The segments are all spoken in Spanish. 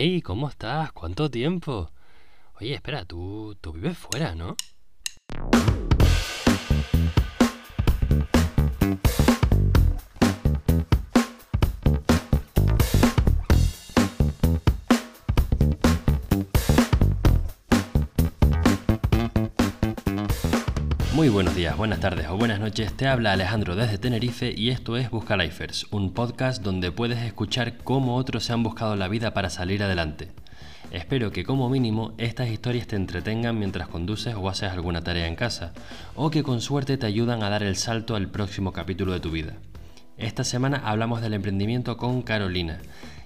Hey, ¿cómo estás? ¿Cuánto tiempo? Oye, espera, tú, tú vives fuera, ¿no? Muy buenos días, buenas tardes o buenas noches, te habla Alejandro desde Tenerife y esto es Buscalifers, un podcast donde puedes escuchar cómo otros se han buscado la vida para salir adelante. Espero que como mínimo estas historias te entretengan mientras conduces o haces alguna tarea en casa, o que con suerte te ayudan a dar el salto al próximo capítulo de tu vida. Esta semana hablamos del emprendimiento con Carolina.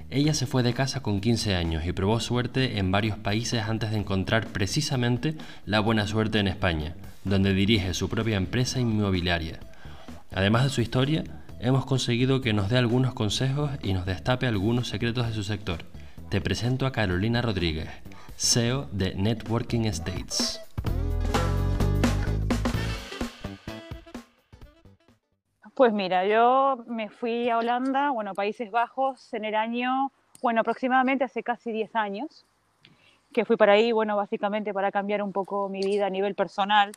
Ella se fue de casa con 15 años y probó suerte en varios países antes de encontrar precisamente la buena suerte en España donde dirige su propia empresa inmobiliaria. Además de su historia, hemos conseguido que nos dé algunos consejos y nos destape algunos secretos de su sector. Te presento a Carolina Rodríguez, CEO de Networking States. Pues mira, yo me fui a Holanda, bueno, Países Bajos, en el año, bueno, aproximadamente hace casi 10 años, que fui para ahí, bueno, básicamente para cambiar un poco mi vida a nivel personal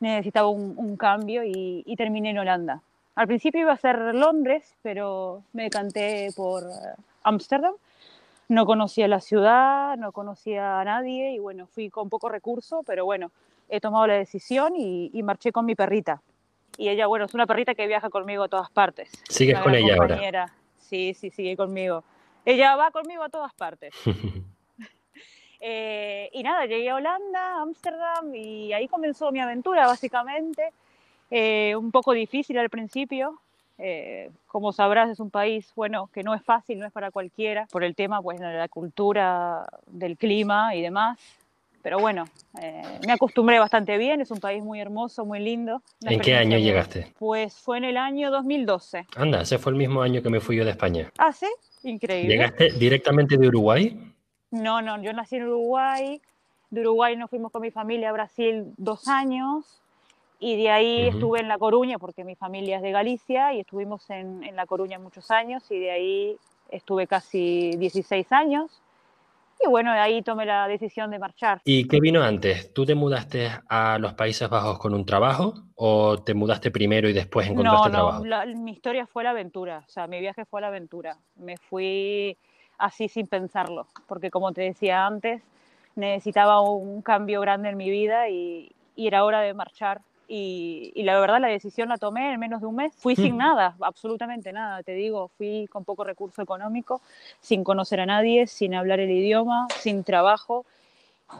necesitaba un, cambio y, terminé en Holanda. Al principio iba a ser Londres, pero me decanté por eh, Ámsterdam. no conocía la ciudad, no conocía a nadie y bueno, fui con poco recurso, pero bueno, he tomado la decisión y, marché con mi perrita. Y ella, bueno, es una perrita que viaja conmigo a todas partes. ¿Sigues con ella ahora? Sí, sí, sigue conmigo. Ella va conmigo a todas partes. Eh, y nada, llegué a Holanda, Ámsterdam, y ahí comenzó mi aventura, básicamente. Eh, un poco difícil al principio. Eh, como sabrás, es un país, bueno, que no es fácil, no es para cualquiera, por el tema, pues, de la cultura, del clima y demás. Pero bueno, me acostumbré bastante bien, es un país muy hermoso, muy lindo. ¿En qué año llegaste? Pues fue en el año 2012. Anda, ese fue el mismo año que me fui yo de España. Ah, sí, increíble. ¿Llegaste directamente de Uruguay? No, no, yo nací en Uruguay. De Uruguay nos fuimos con mi familia a Brasil dos años y de ahí estuve en La Coruña porque mi familia es de Galicia y estuvimos en, en La Coruña muchos años y de ahí estuve casi 16 años. Y bueno, de ahí tomé la decisión de marchar. ¿Y qué vino antes? ¿Tú te mudaste a los Países Bajos con un trabajo o te mudaste primero y después encontraste trabajo? No, mi historia fue la aventura, o sea, mi viaje fue la aventura. Me fui así sin pensarlo, porque como te decía antes, necesitaba un cambio grande en mi vida y, era hora de marchar. Y, la verdad la decisión la tomé en menos de un mes. Fui sin nada, absolutamente nada, te digo, fui con poco recurso económico, sin conocer a nadie, sin hablar el idioma, sin trabajo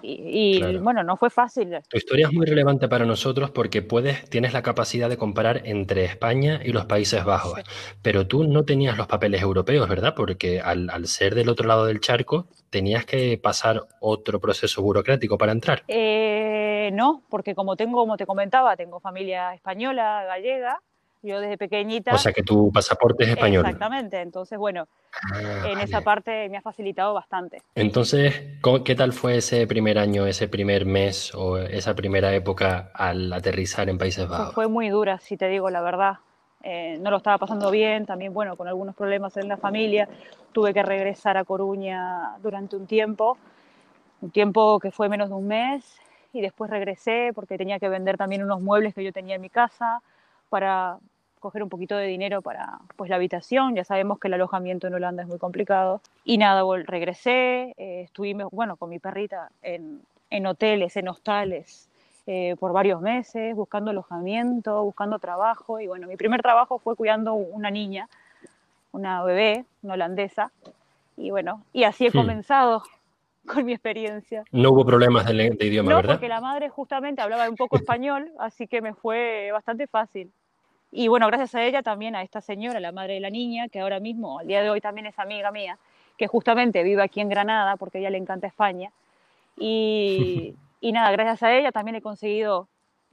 y, bueno, no fue fácil. Tu historia es muy relevante para nosotros porque puedes, tienes la capacidad de comparar entre España y los Países Bajos, pero tú no tenías los papeles europeos, ¿verdad? Porque al, ser del otro lado del charco, tenías que pasar otro proceso burocrático para entrar. Eh, no, porque como tengo, como te comentaba, tengo familia española, gallega, yo desde pequeñita. O sea que tu pasaporte es español. Exactamente. Entonces, bueno, ah, en esa parte me ha facilitado bastante. Entonces, ¿qué tal fue ese primer año, ese primer mes o esa primera época al aterrizar en Países Bajos? fue muy dura, si te digo la verdad. Eh, no lo estaba pasando bien, también, bueno, con algunos problemas en la familia. Tuve que regresar a Coruña durante un tiempo, un tiempo que fue menos de un mes, y después regresé porque tenía que vender también unos muebles que yo tenía en mi casa para coger un poquito de dinero para pues, la habitación. Ya sabemos que el alojamiento en Holanda es muy complicado. Y nada, regresé, eh, estuvimos, bueno, con mi perrita en, en hoteles, en hostales, eh, por varios meses, buscando alojamiento, buscando trabajo. Y bueno, mi primer trabajo fue cuidando una niña, una bebé, una holandesa. Y bueno, y así he hmm. comenzado con mi experiencia. No hubo problemas de, de idioma, no, ¿verdad? porque la madre justamente hablaba un poco español, así que me fue bastante fácil. Y bueno, gracias a ella también, a esta señora, la madre de la niña, que ahora mismo, al día de hoy también es amiga mía, que justamente vive aquí en Granada porque a ella le encanta España. Y, y nada, gracias a ella también he conseguido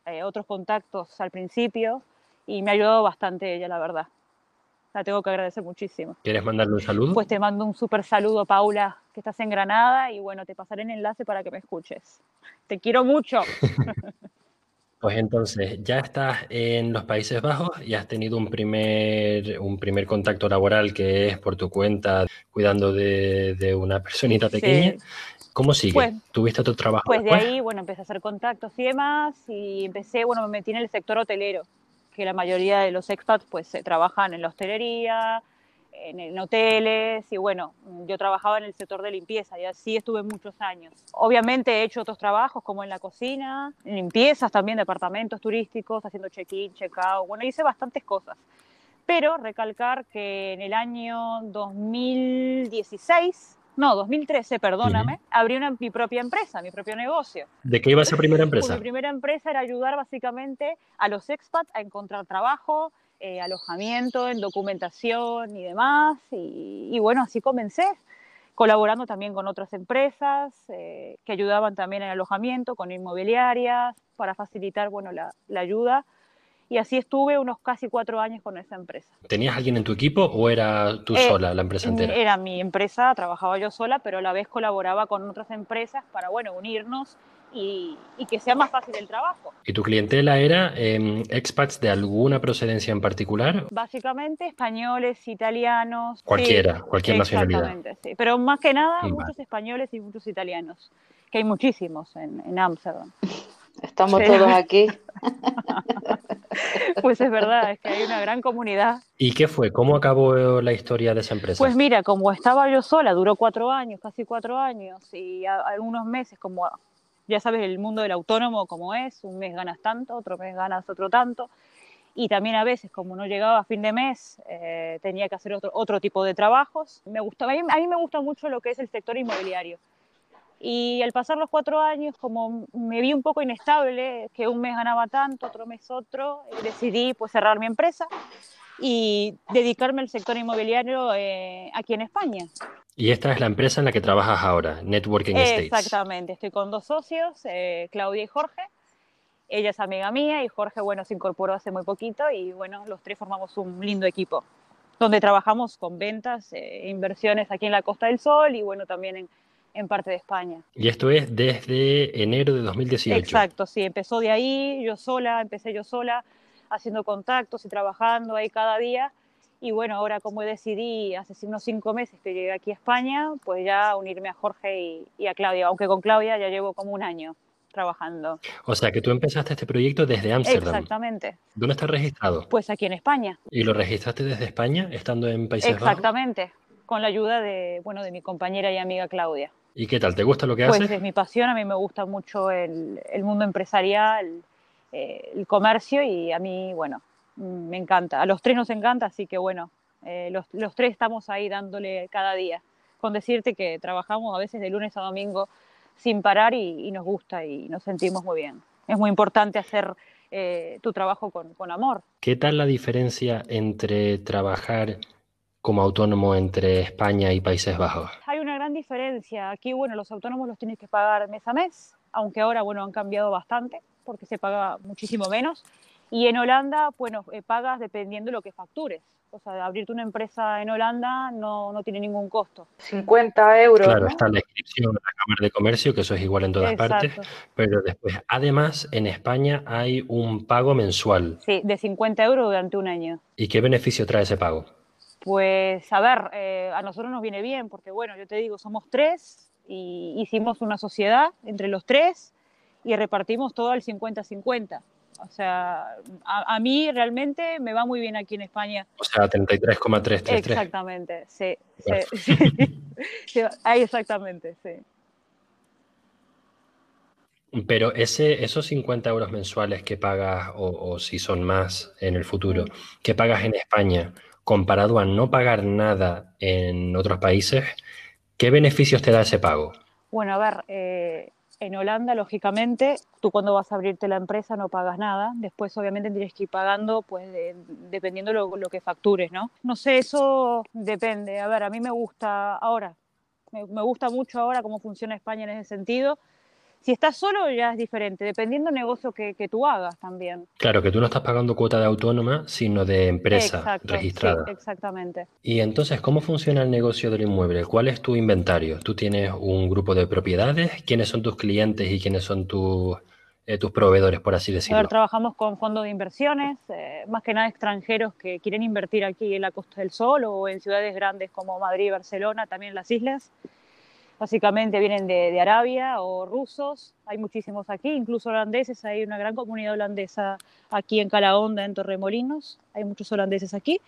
eh, otros contactos al principio y me ha ayudado bastante ella, la verdad. La tengo que agradecer muchísimo. ¿Quieres mandarle un saludo? Pues te mando un súper saludo, Paula, que estás en Granada y bueno, te pasaré el enlace para que me escuches. Te quiero mucho. Pues entonces, ya estás en los Países Bajos y has tenido un primer, un primer contacto laboral que es por tu cuenta, cuidando de, una personita pequeña. ¿Cómo sigue? Pues, ¿Tuviste otro trabajo? Pues de ahí, bueno, empecé a hacer contactos y demás y empecé, bueno, me metí en el sector hotelero, que la mayoría de los expats pues trabajan en la hostelería, en, hoteles y bueno, yo trabajaba en el sector de limpieza y así estuve muchos años. Obviamente he hecho otros trabajos como en la cocina, limpiezas también, departamentos turísticos, haciendo check-in, check-out, bueno, hice bastantes cosas. Pero recalcar que en el año 2016 no, 2013, perdóname, abrí una, mi propia empresa, mi propio negocio. ¿De qué iba esa primera empresa? mi primera empresa era ayudar básicamente a los expats a encontrar trabajo, eh, alojamiento, en documentación y demás. Y, bueno, así comencé, colaborando también con otras empresas eh, que ayudaban también en alojamiento, con inmobiliarias, para facilitar bueno, la, la ayuda y así estuve unos casi cuatro años con esa empresa. ¿Tenías alguien en tu equipo o era tú eh, sola la empresa entera? Era mi empresa, trabajaba yo sola, pero a la vez colaboraba con otras empresas para, bueno, unirnos y, que sea más fácil el trabajo. ¿Y tu clientela era eh, expats de alguna procedencia en particular? Básicamente españoles, italianos. Cualquiera, cualquier nacionalidad. Exactamente, sí. Pero más que nada, muchos españoles y muchos italianos, que hay muchísimos en Ámsterdam. Estamos todos aquí. Pues es verdad, es que hay una gran comunidad. ¿Y qué fue? ¿Cómo acabó la historia de esa empresa? Pues mira, como estaba yo sola, duró cuatro años, casi cuatro años, y algunos meses, como ya sabes, el mundo del autónomo como es, un mes ganas tanto, otro mes ganas otro tanto, y también a veces, como no llegaba a fin de mes, eh, tenía que hacer otro, otro tipo de trabajos. Me gustaba, a mí me gusta mucho lo que es el sector inmobiliario. Y al pasar los cuatro años, como me vi un poco inestable, que un mes ganaba tanto, otro mes otro, eh, decidí pues cerrar mi empresa y dedicarme al sector inmobiliario eh, aquí en España. Y esta es la empresa en la que trabajas ahora, Networking Estates. Exactamente, estoy con dos socios, eh, Claudia y Jorge. Ella es amiga mía y Jorge, bueno, se incorporó hace muy poquito y bueno, los tres formamos un lindo equipo donde trabajamos con ventas e inversiones aquí en la Costa del Sol y bueno, también en, en parte de España. Y esto es desde enero de 2018. Exacto, sí, empezó de ahí, yo sola, empecé yo sola, haciendo contactos y trabajando ahí cada día. Y bueno, ahora como decidí hace unos cinco meses que llegué aquí a España, pues ya unirme a Jorge y, a Claudia, aunque con Claudia ya llevo como un año trabajando. O sea, que tú empezaste este proyecto desde Ámsterdam. Exactamente. ¿Dónde estás registrado? Pues aquí en España. ¿Y lo registraste desde España, estando en Países Bajos? Exactamente, con la ayuda de, bueno, de mi compañera y amiga Claudia. ¿Y qué tal? ¿Te gusta lo que haces? Pues es mi pasión, a mí me gusta mucho el, mundo empresarial, eh, el comercio y a mí, bueno, me encanta. A los tres nos encanta, así que bueno, eh, los, tres estamos ahí dándole cada día. Con decirte que trabajamos a veces de lunes a domingo sin parar y, nos gusta y nos sentimos muy bien. Es muy importante hacer eh, tu trabajo con, con amor. ¿Qué tal la diferencia entre trabajar como autónomo entre España y Países Bajos? Diferencia. Aquí, bueno, los autónomos los tienes que pagar mes a mes, aunque ahora, bueno, han cambiado bastante porque se paga muchísimo menos. Y en Holanda, bueno, eh, pagas dependiendo de lo que factures. O sea, abrirte una empresa en Holanda no, no tiene ningún costo. 50 euros. Claro, está la inscripción en la Cámara de Comercio, que eso es igual en todas partes. Pero después, además, en España hay un pago mensual. Sí, de 50 euros durante un año. ¿Y qué beneficio trae ese pago? Pues a ver, eh, a nosotros nos viene bien porque, bueno, yo te digo, somos tres y hicimos una sociedad entre los tres y repartimos todo al 50-50. O sea, a, mí realmente me va muy bien aquí en España. O sea, 33,333. Exactamente, sí. sí, exactamente, sí. Pero ese, esos 50 euros mensuales que pagas, o, o si son más en el futuro, mm. que pagas en España, comparado a no pagar nada en otros países, ¿qué beneficios te da ese pago? Bueno, a ver, eh, en Holanda, lógicamente, tú cuando vas a abrirte la empresa no pagas nada. Después, obviamente, tienes que ir pagando, pues, dependiendo lo, lo que factures, ¿no? No sé, eso depende. A ver, a mí me gusta ahora, me gusta mucho ahora cómo funciona España en ese sentido si estás solo ya es diferente, dependiendo del negocio que, tú hagas también. Claro, que tú no estás pagando cuota de autónoma, sino de empresa registrada. exactamente. Y entonces, ¿cómo funciona el negocio del inmueble? ¿Cuál es tu inventario? ¿Tú tienes un grupo de propiedades? ¿Quiénes son tus clientes y quiénes son tus eh, tus proveedores, por así decirlo? A ver, trabajamos con fondos de inversiones, eh, más que nada extranjeros que quieren invertir aquí en la Costa del Sol o en ciudades grandes como Madrid Barcelona, también las islas. Básicamente vienen de, Arabia o rusos, hay muchísimos aquí, incluso holandeses, hay una gran comunidad holandesa aquí en Calahonda, en Torremolinos, hay muchos holandeses aquí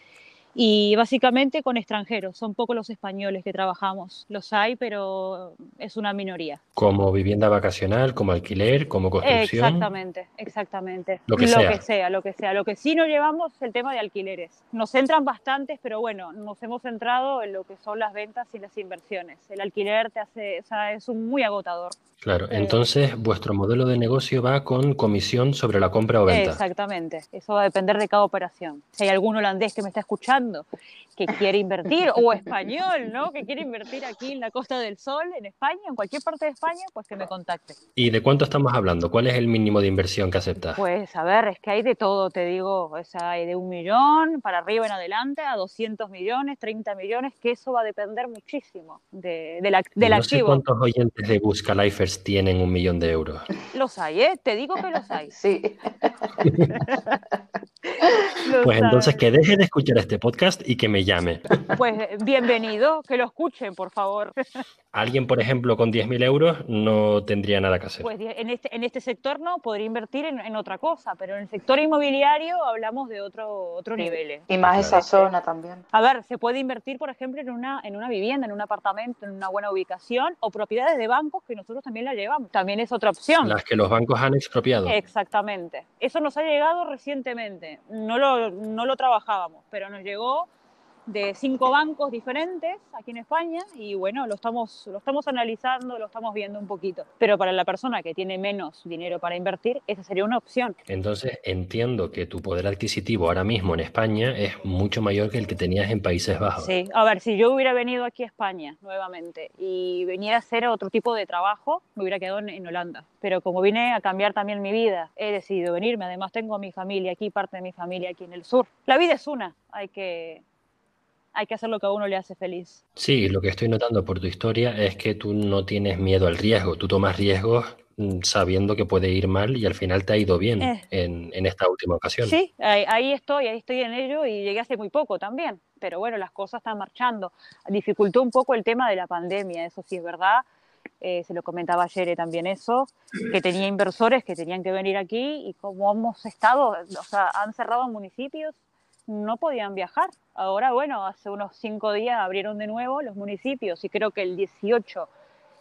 y básicamente con extranjeros. Son pocos los españoles que trabajamos. Los hay, pero es una minoría. Como vivienda vacacional, como alquiler, como construcción. Exactamente, exactamente. Lo que sea. que sea, lo que sea. Lo que sí no llevamos es el tema de alquileres. Nos entran bastantes, pero bueno, nos hemos centrado en lo que son las ventas y las inversiones. El alquiler te hace, o sea, es un muy agotador. Claro, entonces vuestro modelo de negocio va con comisión sobre la compra o venta. Exactamente, eso va a depender de cada operación. Si hay algún holandés que me está escuchando que quiere invertir, o español, ¿no? Que quiere invertir aquí en la Costa del Sol, en España, en cualquier parte de España, pues que me contacte. ¿Y de cuánto estamos hablando? ¿Cuál es el mínimo de inversión que aceptas? Pues a ver, es que hay de todo, te digo, o sea, hay de un millón para arriba en adelante a 200 millones, 30 millones, que eso va a depender muchísimo de, de la, del no activo. sé cuántos oyentes de Busca Lifers tienen un millón de euros. Los hay, ¿eh? Te digo que los hay. Sí. Los Pues hay. entonces que deje de escuchar este podcast y que me llame. Pues bienvenido, que lo escuchen, por favor. Alguien, por ejemplo, con 10.000 euros no tendría nada que hacer. Pues en este, en este sector no, podría invertir en, en otra cosa, pero en el sector inmobiliario hablamos de otro, otro nivel. ¿eh? Y más Claro. esa zona también. A ver, se puede invertir, por ejemplo, en una, en una vivienda, en un apartamento, en una buena ubicación o propiedades de bancos que nosotros también la llevamos. También es otra opción. Las que los bancos han expropiado. Exactamente. Eso nos ha llegado recientemente. No lo, no lo trabajábamos, pero nos llegó 되고 de cinco bancos diferentes aquí en España y bueno, lo estamos, lo estamos analizando, lo estamos viendo un poquito. Pero para la persona que tiene menos dinero para invertir, esa sería una opción. Entonces entiendo que tu poder adquisitivo ahora mismo en España es mucho mayor que el que tenías en Países Bajos. Sí, a ver, si yo hubiera venido aquí a España nuevamente y veniera a hacer otro tipo de trabajo, me hubiera quedado en, en Holanda. Pero como vine a cambiar también mi vida, he decidido venirme. Además, tengo a mi familia aquí, parte de mi familia aquí en el sur. La vida es una, hay que, hay que hacer lo que a uno le hace feliz. Sí, lo que estoy notando por tu historia es que tú no tienes miedo al riesgo, tú tomas riesgos mm, sabiendo que puede ir mal y al final te ha ido bien Eh. en, en esta última ocasión. Sí, ahí, ahí estoy, ahí estoy en ello y llegué hace muy poco también. Pero bueno, las cosas están marchando. Dificultó un poco el tema de la pandemia, eso sí es verdad. Eh, se lo comentaba ayer también eso, que tenía inversores que tenían que venir aquí y como hemos estado, o sea, han cerrado municipios, no podían viajar. Ahora, bueno, hace unos cinco días abrieron de nuevo los municipios y creo que el 18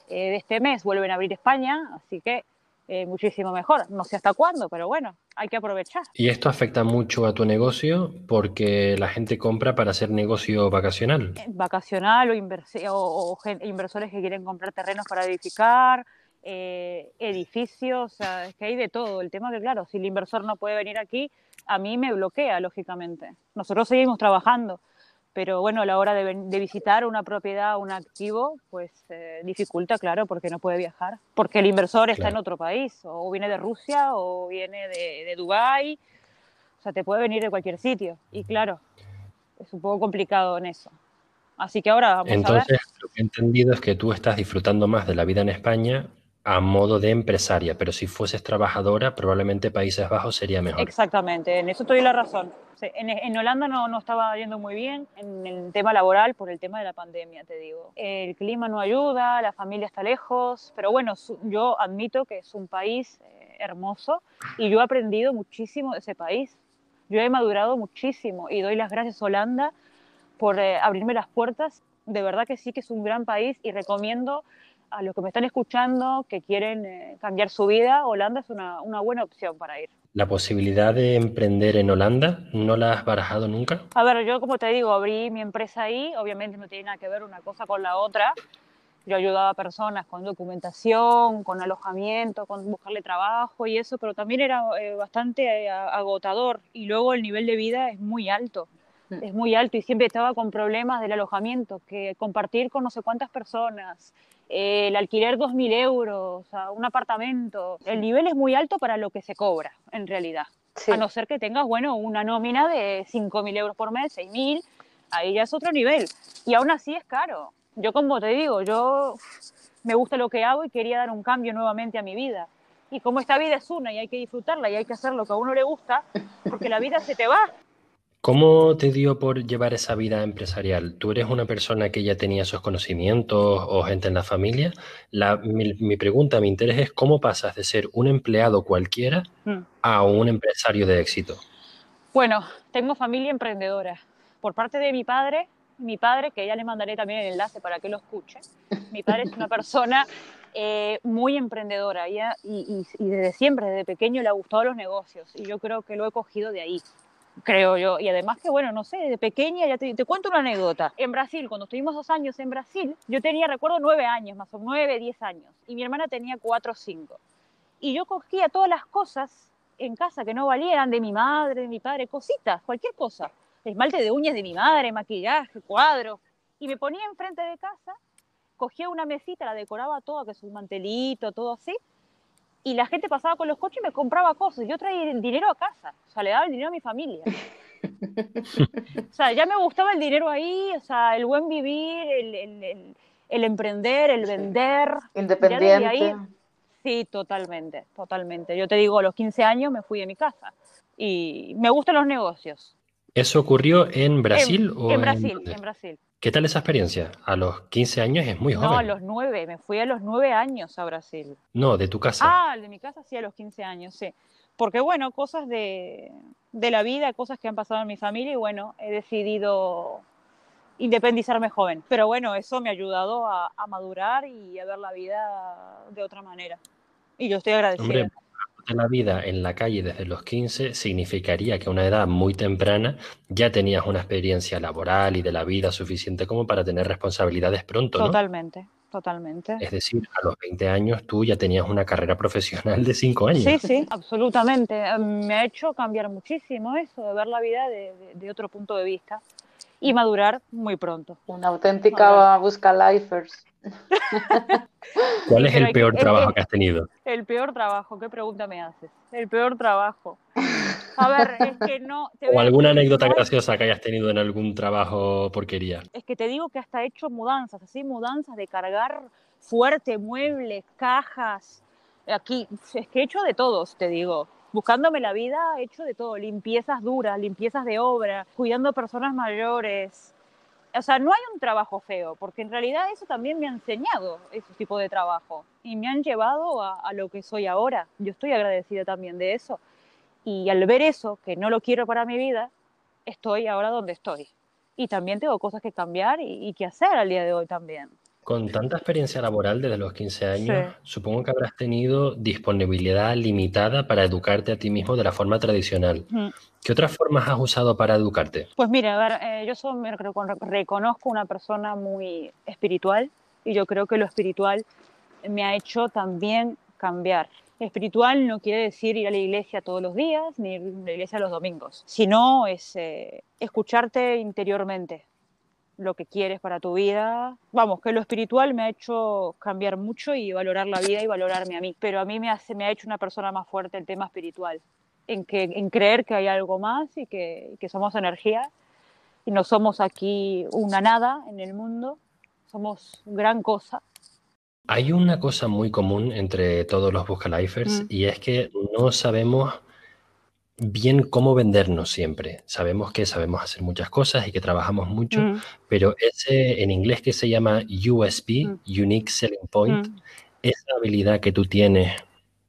eh, de este mes vuelven a abrir España, así que eh, muchísimo mejor. No sé hasta cuándo, pero bueno, hay que aprovechar. Y esto afecta mucho a tu negocio porque la gente compra para hacer negocio vacacional. vacacional o, inversi- o- o inversores que quieren comprar terrenos para edificar, eh, edificios, o sea, es que hay de todo. El tema que, claro, si el inversor no puede venir aquí, a mí me bloquea, lógicamente. Nosotros seguimos trabajando, pero bueno, a la hora de, visitar una propiedad, un activo, pues eh, dificulta, claro, porque no puede viajar. Porque el inversor está en otro país, o viene de Rusia, o viene de, de Dubái, o sea, te puede venir de cualquier sitio. Y claro, es un poco complicado en eso. Así que ahora vamos a ver. Entonces, lo que he entendido es que tú estás disfrutando más de la vida en España a modo de empresaria, pero si fueses trabajadora, probablemente Países Bajos sería mejor. Exactamente, en eso te doy la razón. En, Holanda no, no estaba yendo muy bien en el tema laboral por el tema de la pandemia, te digo. El clima no ayuda, la familia está lejos, pero bueno, yo admito que es un país eh, hermoso y yo he aprendido muchísimo de ese país. Yo he madurado muchísimo y doy las gracias a Holanda por eh, abrirme las puertas. De verdad que sí que es un gran país y recomiendo a los que me están escuchando que quieren eh, cambiar su vida, Holanda es una, una buena opción para ir. La posibilidad de emprender en Holanda, ¿no la has barajado nunca? A ver, yo como te digo, abrí mi empresa ahí, obviamente no tiene nada que ver una cosa con la otra. Yo ayudaba a personas con documentación, con alojamiento, con buscarle trabajo y eso, pero también era eh, bastante eh, agotador y luego el nivel de vida es muy alto. Mm. Es muy alto y siempre estaba con problemas del alojamiento, que compartir con no sé cuántas personas, el alquiler 2.000 euros, o sea, un apartamento. El nivel es muy alto para lo que se cobra, en realidad. Sí. A no ser que tengas, bueno, una nómina de 5.000 euros por mes, 6.000, ahí ya es otro nivel. Y aún así es caro. Yo, como te digo, yo me gusta lo que hago y quería dar un cambio nuevamente a mi vida. Y como esta vida es una y hay que disfrutarla y hay que hacer lo que a uno le gusta, porque la vida se te va. ¿Cómo te dio por llevar esa vida empresarial? ¿Tú eres una persona que ya tenía esos conocimientos o gente en la familia? La, mi, mi, pregunta, mi interés es cómo pasas de ser un empleado cualquiera mm. a un empresario de éxito. Bueno, tengo familia emprendedora. Por parte de mi padre, mi padre, que ya le mandaré también el enlace para que lo escuche, mi padre es una persona eh, muy emprendedora y, y, y, desde siempre, desde pequeño le ha gustado los negocios y yo creo que lo he cogido de ahí creo yo. Y además que, bueno, no sé, de pequeña, ya te, te, cuento una anécdota. En Brasil, cuando estuvimos dos años en Brasil, yo tenía, recuerdo, nueve años, más o nueve, diez años, y mi hermana tenía cuatro o cinco. Y yo cogía todas las cosas en casa que no valieran de mi madre, de mi padre, cositas, cualquier cosa. Esmalte de uñas de mi madre, maquillaje, cuadros. Y me ponía enfrente de casa, cogía una mesita, la decoraba toda, que es un mantelito, todo así, y la gente pasaba con los coches y me compraba cosas. Yo traía el dinero a casa, o sea, le daba el dinero a mi familia. o sea, ya me gustaba el dinero ahí, o sea, el buen vivir, el, el, el, emprender, el vender. Independiente. Ahí, sí, totalmente, totalmente. Yo te digo, a los 15 años me fui de mi casa y me gustan los negocios. ¿Eso ocurrió en Brasil en, o en Brasil? En, en Brasil. ¿Qué tal esa experiencia? A los 15 años es muy joven. No, a los 9, me fui a los 9 años a Brasil. No, de tu casa. Ah, de mi casa sí, a los 15 años, sí. Porque bueno, cosas de, de la vida, cosas que han pasado en mi familia y bueno, he decidido independizarme joven. Pero bueno, eso me ha ayudado a, a madurar y a ver la vida de otra manera. Y yo estoy agradecida. Hombre, la vida en la calle desde los 15 significaría que a una edad muy temprana ya tenías una experiencia laboral y de la vida suficiente como para tener responsabilidades pronto, ¿no? Totalmente, totalmente. Es decir, a los 20 años tú ya tenías una carrera profesional de 5 años. Sí, sí, absolutamente. Me ha hecho cambiar muchísimo eso, de ver la vida de, de, de otro punto de vista y madurar muy pronto. Una auténtica busca lifers. ¿Cuál es el peor trabajo que has tenido? El peor trabajo, ¿qué pregunta me haces? El peor trabajo. A ver, es que no. o alguna anécdota graciosa que hayas tenido en algún trabajo porquería. Es que te digo que hasta he hecho mudanzas, así mudanzas de cargar fuerte, muebles, cajas. Aquí, es que he hecho de todos, te digo. Buscándome la vida, he hecho de todo. Limpiezas duras, limpiezas de obra, cuidando personas mayores, o sea, no hay un trabajo feo, porque en realidad eso también me ha enseñado ese tipo de trabajo y me han llevado a, a, lo que soy ahora. Yo estoy agradecida también de eso. Y al ver eso, que no lo quiero para mi vida, estoy ahora donde estoy. Y también tengo cosas que cambiar y, y que hacer al día de hoy también. Con tanta experiencia laboral desde los 15 años, sí. supongo que habrás tenido disponibilidad limitada para educarte a ti mismo de la forma tradicional. ¿Qué otras formas has usado para educarte? Pues mira, a ver, eh, yo soy, me reconozco una persona muy espiritual y yo creo que lo espiritual me ha hecho también cambiar. Espiritual no quiere decir ir a la iglesia todos los días ni ir a la iglesia los domingos, sino es eh, escucharte interiormente, lo que quieres para tu vida. Vamos, que lo espiritual me ha hecho cambiar mucho y valorar la vida y valorarme a mí. Pero a mí me, hace, me ha hecho una persona más fuerte el tema espiritual, en, que, en creer que hay algo más y que, que somos energía y no somos aquí una nada en el mundo, somos gran cosa. Hay una cosa muy común entre todos los Buscalifers mm. y es que no sabemos bien cómo vendernos siempre. Sabemos que sabemos hacer muchas cosas y que trabajamos mucho, mm. pero ese en inglés que se llama USP, mm. Unique Selling Point, mm. esa habilidad que tú tienes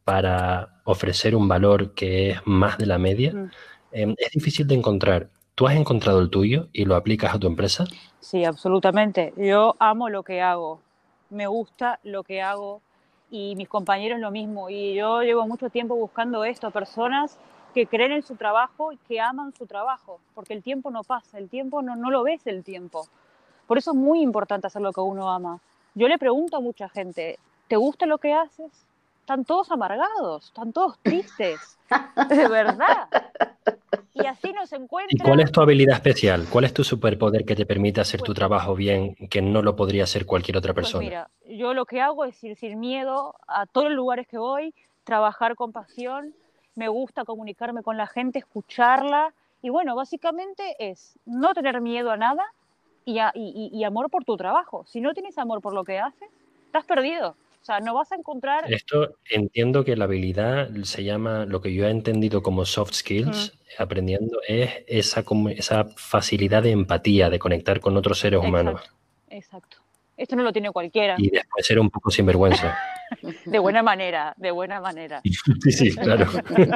para ofrecer un valor que es más de la media, eh, es difícil de encontrar. ¿Tú has encontrado el tuyo y lo aplicas a tu empresa? Sí, absolutamente. Yo amo lo que hago, me gusta lo que hago y mis compañeros lo mismo. Y yo llevo mucho tiempo buscando esto, personas que creen en su trabajo y que aman su trabajo, porque el tiempo no pasa, el tiempo no, no lo ves el tiempo. Por eso es muy importante hacer lo que uno ama. Yo le pregunto a mucha gente, ¿te gusta lo que haces? Están todos amargados, están todos tristes, de verdad. Y así nos encuentran. ¿Y cuál es tu habilidad especial? ¿Cuál es tu superpoder que te permite hacer pues, tu trabajo bien, que no lo podría hacer cualquier otra persona? Pues mira, yo lo que hago es ir sin miedo a todos los lugares que voy, trabajar con pasión, me gusta comunicarme con la gente, escucharla. Y bueno, básicamente es no tener miedo a nada y, a, y, y, amor por tu trabajo. Si no tienes amor por lo que haces, estás perdido. O sea, no vas a encontrar... Esto entiendo que la habilidad se llama, lo que yo he entendido como soft skills, aprendiendo, es esa, esa facilidad de empatía, de conectar con otros seres humanos. Exacto. Esto no lo tiene cualquiera. Y después ser un poco sinvergüenza. de buena manera, de buena manera. sí, sí, claro.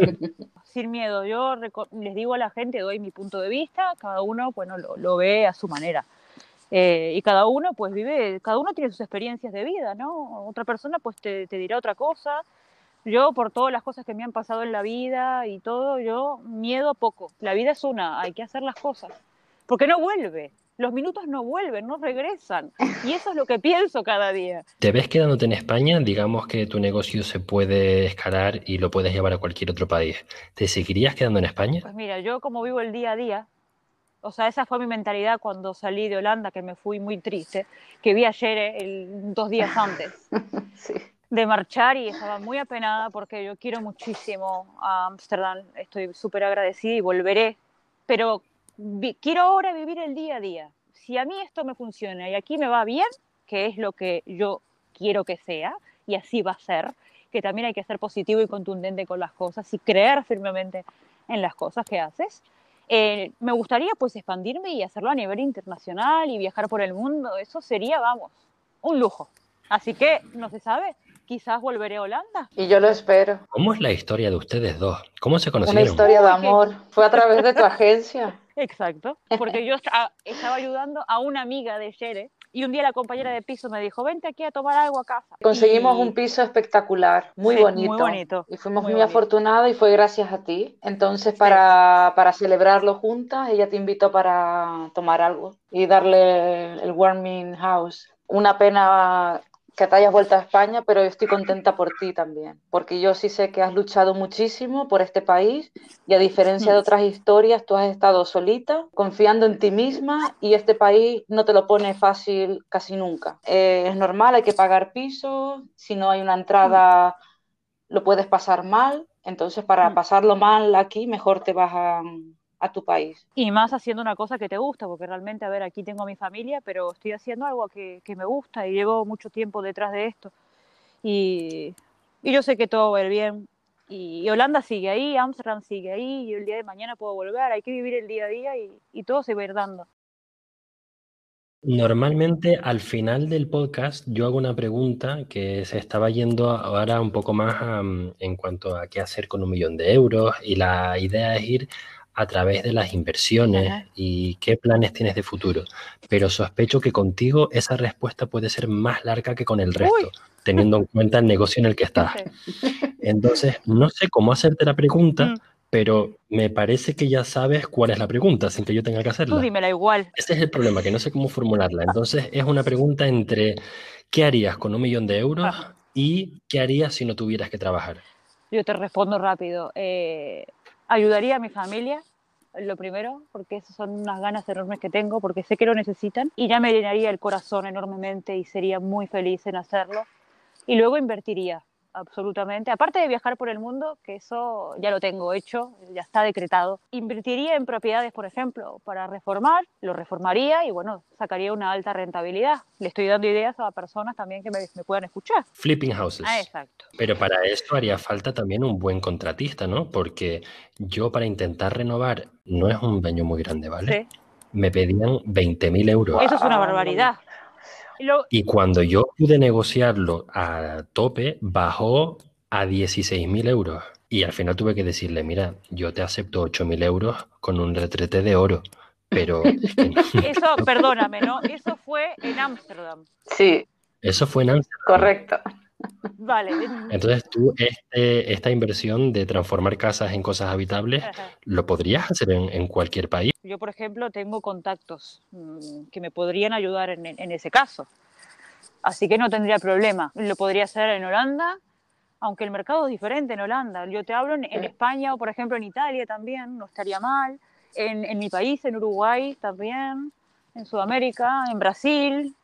Sin miedo, yo les digo a la gente, doy mi punto de vista, cada uno bueno, lo ve a su manera. Eh, y cada uno pues vive, cada uno tiene sus experiencias de vida, ¿no? Otra persona pues te, te, dirá otra cosa. Yo por todas las cosas que me han pasado en la vida y todo, yo miedo poco. La vida es una, hay que hacer las cosas. Porque no vuelve, los minutos no vuelven, no regresan. Y eso es lo que pienso cada día. ¿Te ves quedándote en España? Digamos que tu negocio se puede escalar y lo puedes llevar a cualquier otro país. ¿Te seguirías quedando en España? Pues mira, yo como vivo el día a día, o sea, esa fue mi mentalidad cuando salí de Holanda, que me fui muy triste, que vi ayer eh, dos días antes de marchar y estaba muy apenada porque yo quiero muchísimo a Ámsterdam, estoy súper agradecida y volveré, pero quiero ahora vivir el día a día. Si a mí esto me funciona y aquí me va bien, que es lo que yo quiero que sea, y así va a ser, que también hay que ser positivo y contundente con las cosas y creer firmemente en las cosas que haces, eh, me gustaría pues expandirme y hacerlo a nivel internacional y viajar por el mundo. Eso sería, vamos, un lujo. Así que, no se sabe, quizás volveré a Holanda. Y yo lo espero. ¿Cómo es la historia de ustedes dos? ¿Cómo se conocieron? Una historia de amor. Fue a través de tu agencia. Exacto, porque yo estaba ayudando a una amiga de Shere y un día la compañera de piso me dijo, vente aquí a tomar algo a casa. Conseguimos un piso espectacular, muy, bonito, muy bonito. Y fuimos muy, afortunados y fue gracias a ti. Entonces, para, para celebrarlo juntas, ella te invitó para tomar algo y darle el warming house. Una pena que te hayas vuelto a España, pero estoy contenta por ti también, porque yo sí sé que has luchado muchísimo por este país y a diferencia de mm. otras historias, tú has estado solita, confiando en ti misma y este país no te lo pone fácil casi nunca. Eh, es normal, hay que pagar piso, si no hay una entrada lo puedes pasar mal, entonces para mm. pasarlo mal aquí mejor te vas a, a tu país. Y más haciendo una cosa que te gusta, porque realmente, a ver, aquí tengo a mi familia, pero estoy haciendo algo que, que me gusta y llevo mucho tiempo detrás de esto. Y, y yo sé que todo va a ir bien. Y, Holanda sigue ahí, Amsterdam sigue ahí, y el día de mañana puedo volver, hay que vivir el día a día y, y todo se va a ir dando. Normalmente al final del podcast yo hago una pregunta que se estaba yendo ahora un poco más en cuanto a qué hacer con un millón de euros y la idea es ir a través de las inversiones y qué planes tienes de futuro. Pero sospecho que contigo esa respuesta puede ser más larga que con el resto, teniendo en cuenta el negocio en el que estás. Entonces, no sé cómo hacerte la pregunta, mm. pero me parece que ya sabes cuál es la pregunta sin que yo tenga que hacerla. Tú dímela igual. Ese es el problema, que no sé cómo formularla. Entonces, es una pregunta entre ¿qué harías con un millón de euros y qué harías si no tuvieras que trabajar? Yo te respondo rápido. Eh, Ayudaría a mi familia, lo primero, porque esas son unas ganas enormes que tengo, porque sé que lo necesitan, y ya me llenaría el corazón enormemente y sería muy feliz en hacerlo. Y luego invertiría, absolutamente. Aparte de viajar por el mundo, que eso ya lo tengo hecho, ya está decretado. Invertiría en propiedades, por ejemplo, para reformar, lo reformaría y bueno, sacaría una alta rentabilidad. Le estoy dando ideas a personas también que me, puedan escuchar. Flipping houses. Ah, exacto. Pero para eso haría falta también un buen contratista, ¿no? Porque yo para intentar renovar, no es un daño muy grande, ¿vale? Sí. Me pedían 20.000 euros. Eso es una barbaridad. Y cuando yo pude negociarlo a tope, bajó a 16.000 euros. Y al final tuve que decirle, mira, yo te acepto 8.000 euros con un retrete de oro. Pero... Eso, perdóname, ¿no? Eso fue en Ámsterdam. Sí. Eso fue en Ámsterdam. Correcto. Vale. Entonces tú este, esta inversión de transformar casas en cosas habitables, ¿lo podrías hacer en, cualquier país? Yo, por ejemplo, tengo contactos mm, que me podrían ayudar en, ese caso. Así que no tendría problema. Lo podría hacer en Holanda, aunque el mercado es diferente en Holanda. Yo te hablo en, España o, por ejemplo, en Italia también, no estaría mal. En, en mi país, en Uruguay también, en Sudamérica, en Brasil,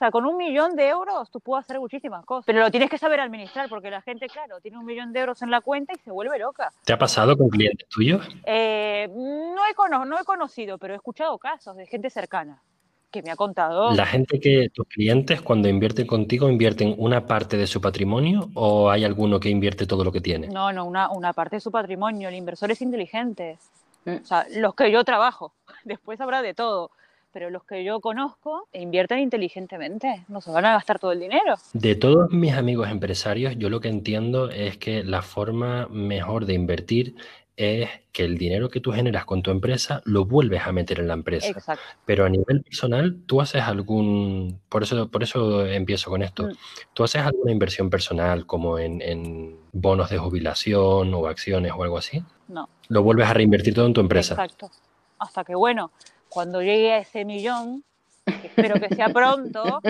sea, con un millón de euros tú puedes hacer muchísimas cosas, pero lo tienes que saber administrar porque la gente, claro, tiene un millón de euros en la cuenta y se vuelve loca. ¿Te ha pasado con clientes tuyos? Eh, no, he no he conocido, pero he escuchado casos de gente cercana que me ha contado. La gente que, tus clientes, cuando invierten contigo, invierten una parte de su patrimonio o hay alguno que invierte todo lo que tiene? No, no, una, una parte de su patrimonio. El inversor es inteligente. O sea, los que yo trabajo. Después habrá de todo pero los que yo conozco invierten inteligentemente, no se van a gastar todo el dinero. De todos mis amigos empresarios, yo lo que entiendo es que la forma mejor de invertir es que el dinero que tú generas con tu empresa lo vuelves a meter en la empresa. Exacto. Pero a nivel personal, tú haces algún, por eso, por eso empiezo con esto, mm. tú haces alguna inversión personal como en, en, bonos de jubilación o acciones o algo así. No. Lo vuelves a reinvertir todo en tu empresa. Exacto. Hasta que, bueno, cuando llegue a ese millón, espero que sea pronto,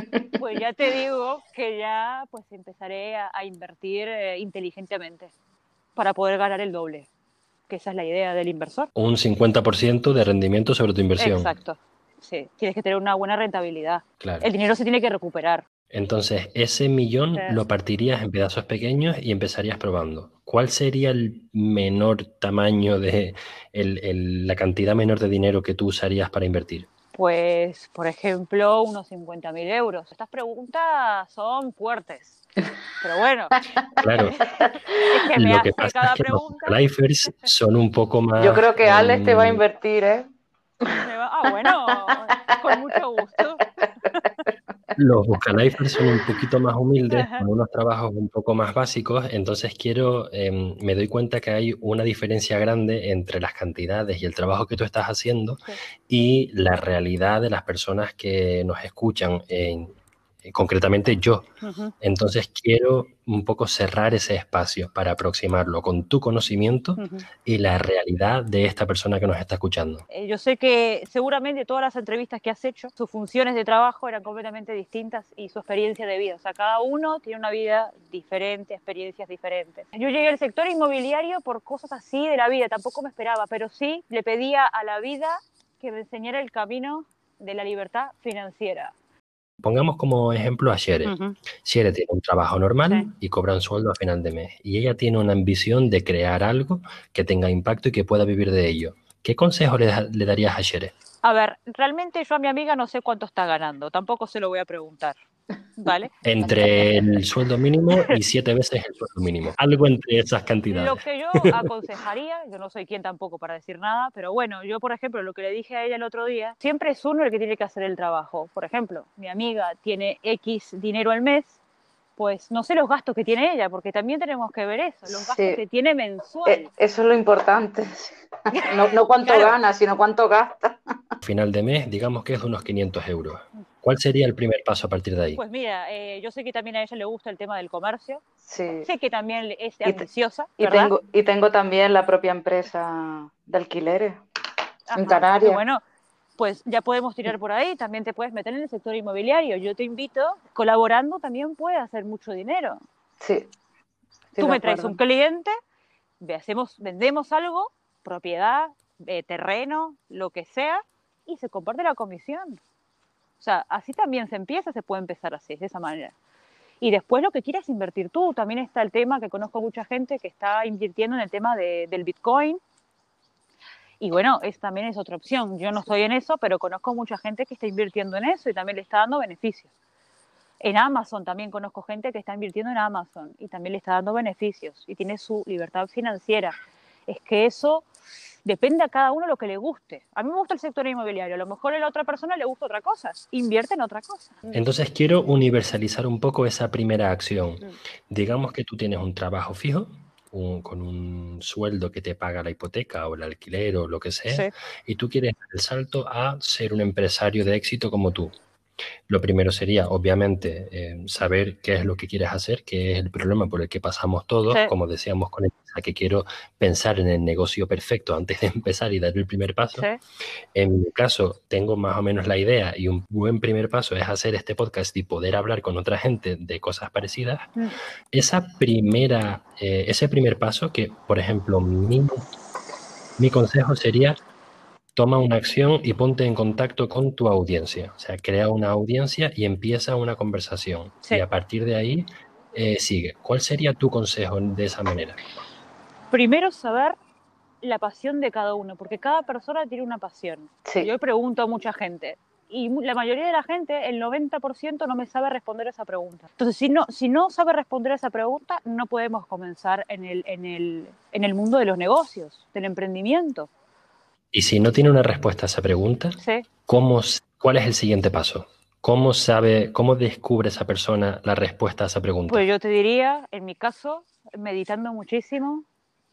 pues ya te digo que ya pues empezaré a, invertir eh, inteligentemente para poder ganar el doble que esa es la idea del inversor. Un 50% de rendimiento sobre tu inversión. Exacto. Sí, tienes que tener una buena rentabilidad. Claro. El dinero se tiene que recuperar. Entonces, ese millón lo partirías en pedazos pequeños y empezarías probando. ¿Cuál sería el menor tamaño de la cantidad menor de dinero que tú usarías para invertir? Pues, por ejemplo, unos 50.000 euros. Estas preguntas son fuertes. Pero bueno. Claro. Es que me Lo que pasa es que pregunta... los lifers son un poco más. Yo creo que Alex te va a invertir, ¿eh? Ah, bueno, con mucho gusto. Los Buscalifers son un poquito más humildes, con unos trabajos un poco más básicos, entonces quiero, em, me doy cuenta que hay una diferencia grande entre las cantidades y el trabajo que tú estás haciendo y la realidad de las personas que nos escuchan en, eh, concretamente yo. Entonces quiero un poco cerrar ese espacio para aproximarlo con tu conocimiento y la realidad de esta persona que nos está escuchando. Eh, yo sé que seguramente todas las entrevistas que has hecho, sus funciones de trabajo eran completamente distintas y su experiencia de vida. O sea, cada uno tiene una vida diferente, experiencias diferentes. Yo llegué al sector inmobiliario por cosas así de la vida, tampoco me esperaba, pero sí le pedía a la vida que me enseñara el camino de la libertad financiera. Pongamos como ejemplo a Shere. Shere tiene un trabajo normal y cobra un sueldo a final de mes. Y ella tiene una ambición de crear algo que tenga impacto y que pueda vivir de ello. ¿Qué consejo le, le darías a Shere? A ver, realmente yo a mi amiga no sé cuánto está ganando. Tampoco se lo voy a preguntar. ¿Vale? Entre el sueldo mínimo y siete veces el sueldo mínimo. Algo entre esas cantidades. Lo que yo aconsejaría, yo no soy quien tampoco para decir nada, pero bueno, yo por ejemplo, lo que le dije a ella el otro día, siempre es uno el que tiene que hacer el trabajo. Por ejemplo, mi amiga tiene X dinero al mes, pues no sé los gastos que tiene ella, porque también tenemos que ver eso, los gastos que tiene mensual. Eh, eso es lo importante. No, no cuánto gana, sino cuánto gasta. Final de mes, digamos que es de unos 500 euros. ¿Cuál sería el primer paso a partir de ahí? Pues mira, eh, yo sé que también a ella le gusta el tema del comercio. Sí. Sé que también es ambiciosa. Y, tengo, y tengo también la propia empresa de alquileres en Canarias. Bueno, pues ya podemos tirar por ahí. También te puedes meter en el sector inmobiliario. Yo te invito, colaborando también puedes hacer mucho dinero. Sí. Tú me traes un cliente, hacemos, vendemos algo, propiedad, eh, terreno, lo que sea, y se comparte la comisión. O sea, así también se empieza, se puede empezar así, de esa manera. Y después lo que quieras invertir tú. También está el tema que conozco mucha gente que está invirtiendo en el tema del Bitcoin. Y bueno, es, también es otra opción. Yo no estoy en eso, pero conozco mucha gente que está invirtiendo en eso y también le está dando beneficios. En Amazon también conozco gente que está invirtiendo en Amazon y también le está dando beneficios y tiene su libertad financiera. Es que eso depende a cada uno lo que le guste. A mí me gusta el sector inmobiliario, a lo mejor a la otra persona le gusta otra cosa, invierte en otra cosa. Entonces quiero universalizar un poco esa primera acción. Mm. Digamos que tú tienes un trabajo fijo, con un sueldo que te paga la hipoteca o el alquiler o lo que sea, y tú quieres dar el salto a ser un empresario de éxito como tú. Lo primero sería, obviamente, eh, saber qué es lo que quieres hacer, qué es el problema por el que pasamos todos, como decíamos con empresa, que quiero pensar en el negocio perfecto antes de empezar y dar el primer paso. En mi caso, tengo más o menos la idea y un buen primer paso es hacer este podcast y poder hablar con otra gente de cosas parecidas. Mm. Esa primera, eh, ese primer paso que, por ejemplo, mi, mi consejo sería toma una acción y ponte en contacto con tu audiencia. O sea, crea una audiencia y empieza una conversación. Y a partir de ahí eh, sigue. ¿Cuál sería tu consejo de esa manera? Primero saber la pasión de cada uno, porque cada persona tiene una pasión. Yo pregunto a mucha gente, y la mayoría de la gente, el 90%, no me sabe responder esa pregunta. Entonces, si no, si no sabe responder a esa pregunta, no podemos comenzar en el, en, el, en el mundo de los negocios, del emprendimiento. Y si no tiene una respuesta a esa pregunta, ¿cómo, ¿cuál es el siguiente paso? ¿Cómo sabe, cómo descubre esa persona la respuesta a esa pregunta? Pues yo te diría, en mi caso, meditando muchísimo,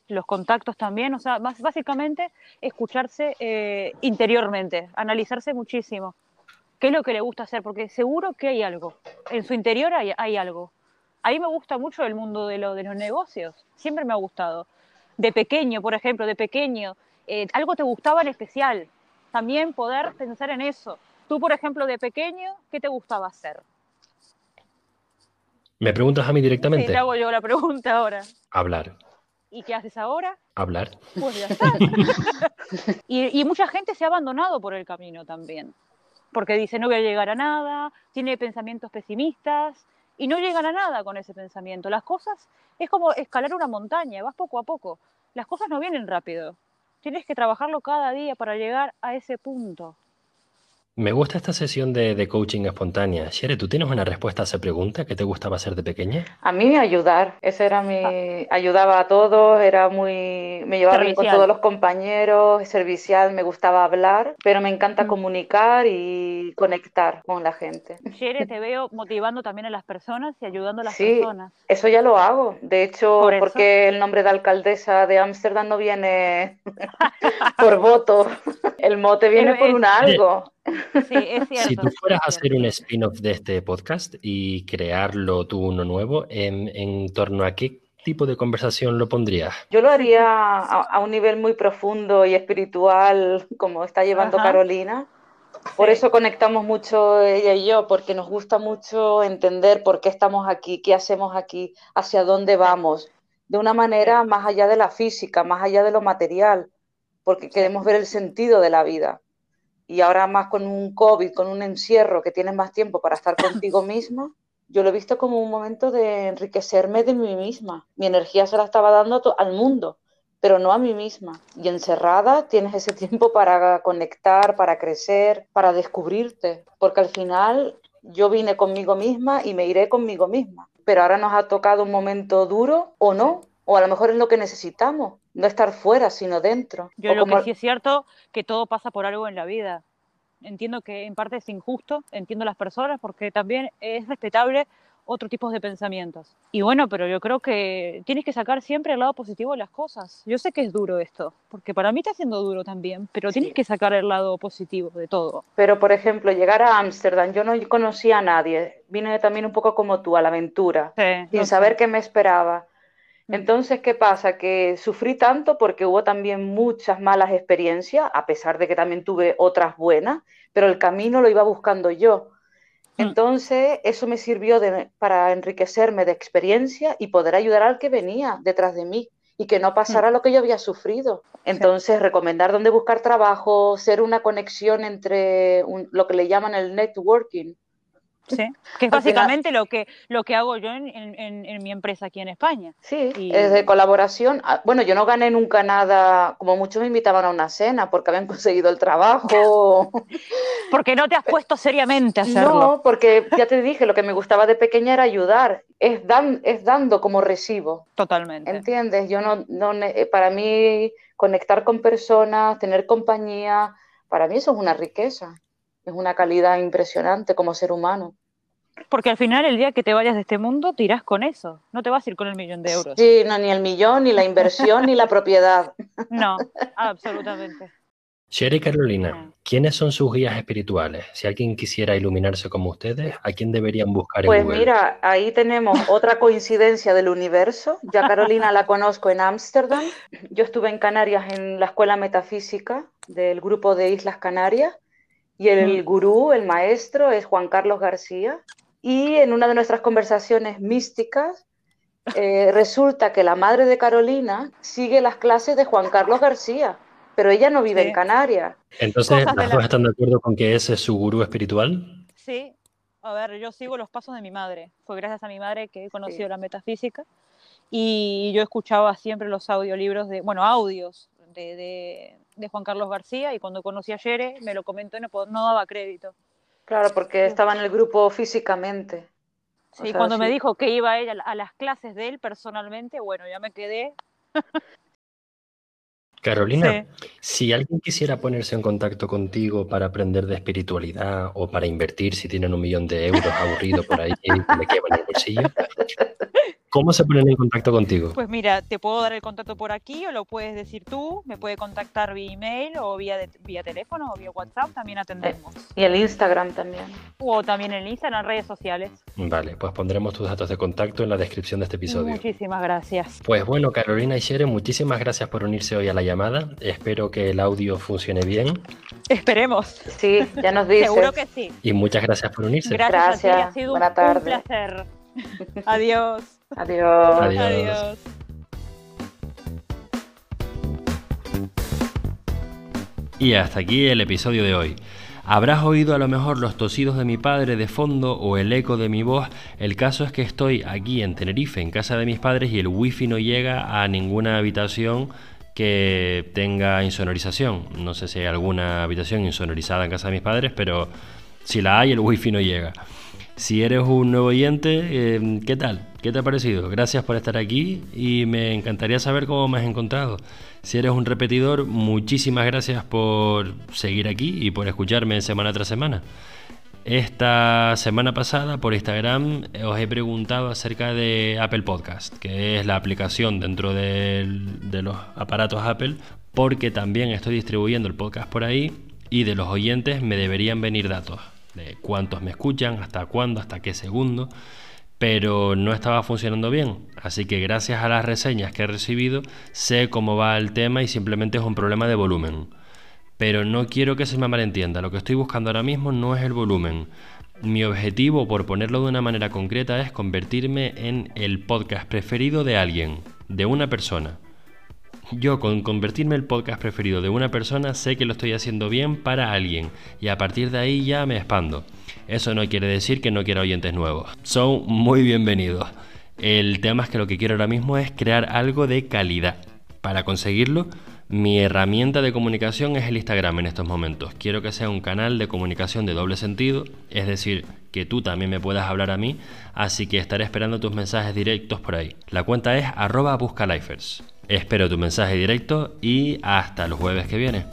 los contactos también, o sea, más, básicamente escucharse eh, interiormente, analizarse muchísimo qué es lo que le gusta hacer, porque seguro que hay algo, en su interior hay, hay algo. A mí me gusta mucho el mundo de, lo, de los negocios, siempre me ha gustado. De pequeño, por ejemplo, de pequeño, eh, algo te gustaba en especial, también poder pensar en eso. Tú, por ejemplo, de pequeño, ¿qué te gustaba hacer? ¿Me preguntas a mí directamente? Sí, te hago yo la pregunta ahora. Hablar. ¿Y qué haces ahora? Hablar. Pues ya está. y, y mucha gente se ha abandonado por el camino también porque dice no voy a llegar a nada, tiene pensamientos pesimistas y no llegan a nada con ese pensamiento. Las cosas es como escalar una montaña, vas poco a poco. Las cosas no vienen rápido. Tienes que trabajarlo cada día para llegar a ese punto. Me gusta esta sesión de, coaching espontánea. Shere, ¿tú tienes una respuesta a esa pregunta que te gustaba hacer de pequeña? A mí ayudar, ese era mi... Ah. Ayudaba a todos, era muy... Me llevaba bien con todos los compañeros, servicial, me gustaba hablar, pero me encanta mm. comunicar y conectar con la gente. Shere, te veo motivando también a las personas y ayudando a las sí, personas. eso ya lo hago. De hecho, porque el nombre de alcaldesa de Ámsterdam no viene por voto, el mote viene por un algo. Si tú fueras a hacer un spin-off de este podcast y crearlo tú uno nuevo, ¿en, torno a qué tipo de conversación lo pondrías? Yo lo haría a, un nivel muy profundo y espiritual, como está llevando Carolina. Por eso conectamos mucho ella y yo, porque nos gusta mucho entender por qué estamos aquí, qué hacemos aquí, hacia dónde vamos, de una manera más allá de la física, más allá de lo material, porque queremos ver el sentido de la vida y ahora más con un COVID, con un encierro que tienes más tiempo para estar contigo misma, yo lo he visto como un momento de enriquecerme de mí misma. Mi energía se la estaba dando al mundo, pero no a mí misma. Y encerrada tienes ese tiempo para conectar, para crecer, para descubrirte, porque al final yo vine conmigo misma y me iré conmigo misma. Pero ahora nos ha tocado un momento duro o no, o a lo mejor es lo que necesitamos no estar fuera, sino dentro. Yo lo que sí es cierto, que todo pasa por algo en la vida. Entiendo que en parte es injusto, entiendo las personas, porque también es respetable otro tipo de pensamientos. Y bueno, pero yo creo que tienes que sacar siempre el lado positivo de las cosas. Yo sé que es duro esto, porque para mí está siendo duro también, pero tienes que sacar el lado positivo de todo. Pero, por ejemplo, llegar a Ámsterdam, yo no conocía a nadie, vine también un poco como tú, a la aventura, sin saber qué me esperaba. Entonces, ¿qué pasa? Que sufrí tanto porque hubo también muchas malas experiencias, a pesar de que también tuve otras buenas, pero el camino lo iba buscando yo. Mm. Entonces, eso me sirvió para enriquecerme de experiencia y poder ayudar al que venía detrás de mí y que no pasara mm. lo que yo había sufrido. Entonces, recomendar dónde buscar trabajo, ser una conexión entre lo que le llaman el networking, Sí, que es básicamente lo que, lo que hago yo en, en, mi empresa aquí en España. Sí, es de colaboración. Ah, bueno, yo no gané nunca nada, como muchos me invitaban a una cena porque habían conseguido el trabajo. porque no te has puesto seriamente a hacerlo. No, porque ya te dije, lo que me gustaba de pequeña era ayudar. Es, dan, es dando como recibo. Totalmente. ¿Entiendes? Yo no, no, para mí, conectar con personas, tener compañía, para mí eso es una riqueza es una calidad impresionante como ser humano. Porque al final, el día que te vayas de este mundo, te irás con eso. No te vas a ir con el millón de euros. Sí, no, ni el millón, ni la inversión, ni la propiedad. No, absolutamente. Sherry Carolina. ¿quiénes son sus guías espirituales? Si alguien quisiera iluminarse como ustedes, ¿a quién deberían buscar en pues Google? Pues mira, ahí tenemos otra coincidencia del universo. Ya Carolina la conozco en Ámsterdam. Yo estuve en Canarias en la Escuela Metafísica del grupo de Islas Canarias y el gurú, el maestro, es Juan Carlos García. Y en una de nuestras conversaciones místicas, eh, resulta que la madre de Carolina sigue las clases de Juan Carlos García, pero ella no vive en Canarias. Entonces, ¿las dos están de acuerdo con que ese es su gurú espiritual? Sí, a ver, yo sigo los pasos de mi madre. Fue gracias a mi madre que he conocido la metafísica y yo escuchaba siempre los audiolibros de, bueno, audios de, de Juan Carlos García y cuando conocí a Yere me lo comentó y no, no daba crédito. Claro, porque estaba en el grupo físicamente. Sí, cuando me dijo que iba a ir a las clases de él personalmente, bueno, ya me quedé. Carolina, si alguien quisiera ponerse en contacto contigo para aprender de espiritualidad o para invertir si tienen un millón de euros aburrido por ahí y le queman el bolsillo, ¿Cómo se ponen en contacto contigo? Pues mira, te puedo dar el contacto por aquí o lo puedes decir tú, me puede contactar vía email o vía, vía teléfono o vía WhatsApp, también atendemos. Y el Instagram también. O también el Instagram, redes sociales. Vale, pues pondremos tus datos de contacto en la descripción de este episodio. Muchísimas gracias. Pues bueno, Carolina y Shere, muchísimas gracias por unirse hoy a la llamada. Espero que el audio funcione bien. Esperemos. Sí, ya nos dices. Seguro que sí. Y muchas gracias por unirse. Gracias, gracias. ha sido un placer. Adiós. Adiós. Adiós. Y hasta aquí el episodio de hoy. Habrás oído a lo mejor los tosidos de mi padre de fondo o el eco de mi voz. El caso es que estoy aquí en Tenerife, en casa de mis padres, y el wifi no llega a ninguna habitación que tenga insonorización. No sé si hay alguna habitación insonorizada en casa de mis padres, pero si la hay, el wifi no llega. Si eres un nuevo oyente, em, ¿qué tal? ¿Qué te ha parecido? Gracias por estar aquí y me encantaría saber cómo me has encontrado. Si eres un repetidor, muchísimas gracias por seguir aquí y por escucharme semana tras semana. Esta semana pasada por Instagram os he preguntado acerca de Apple Podcast, que es la aplicación dentro de, de los aparatos Apple, porque también estoy distribuyendo el podcast por ahí y de los oyentes me deberían venir datos de cuántos me escuchan, hasta cuándo, hasta qué segundo, pero no estaba funcionando bien. Así que gracias a las reseñas que he recibido, sé cómo va el tema y simplemente es un problema de volumen. Pero no quiero que se me malentienda, lo que estoy buscando ahora mismo no es el volumen. Mi objetivo, por ponerlo de una manera concreta, es convertirme en el podcast preferido de alguien, de una persona. Yo con convertirme el podcast preferido de una persona sé que lo estoy haciendo bien para alguien y a partir de ahí ya me expando. Eso no quiere decir que no quiera oyentes nuevos. Son muy bienvenidos. El tema es que lo que quiero ahora mismo es crear algo de calidad. Para conseguirlo, mi herramienta de comunicación es el Instagram en estos momentos. Quiero que sea un canal de comunicación de doble sentido, es decir, que tú también me puedas hablar a mí, así que estaré esperando tus mensajes directos por ahí. La cuenta es arroba buscalifers. Espero tu mensaje directo y hasta el jueves que viene.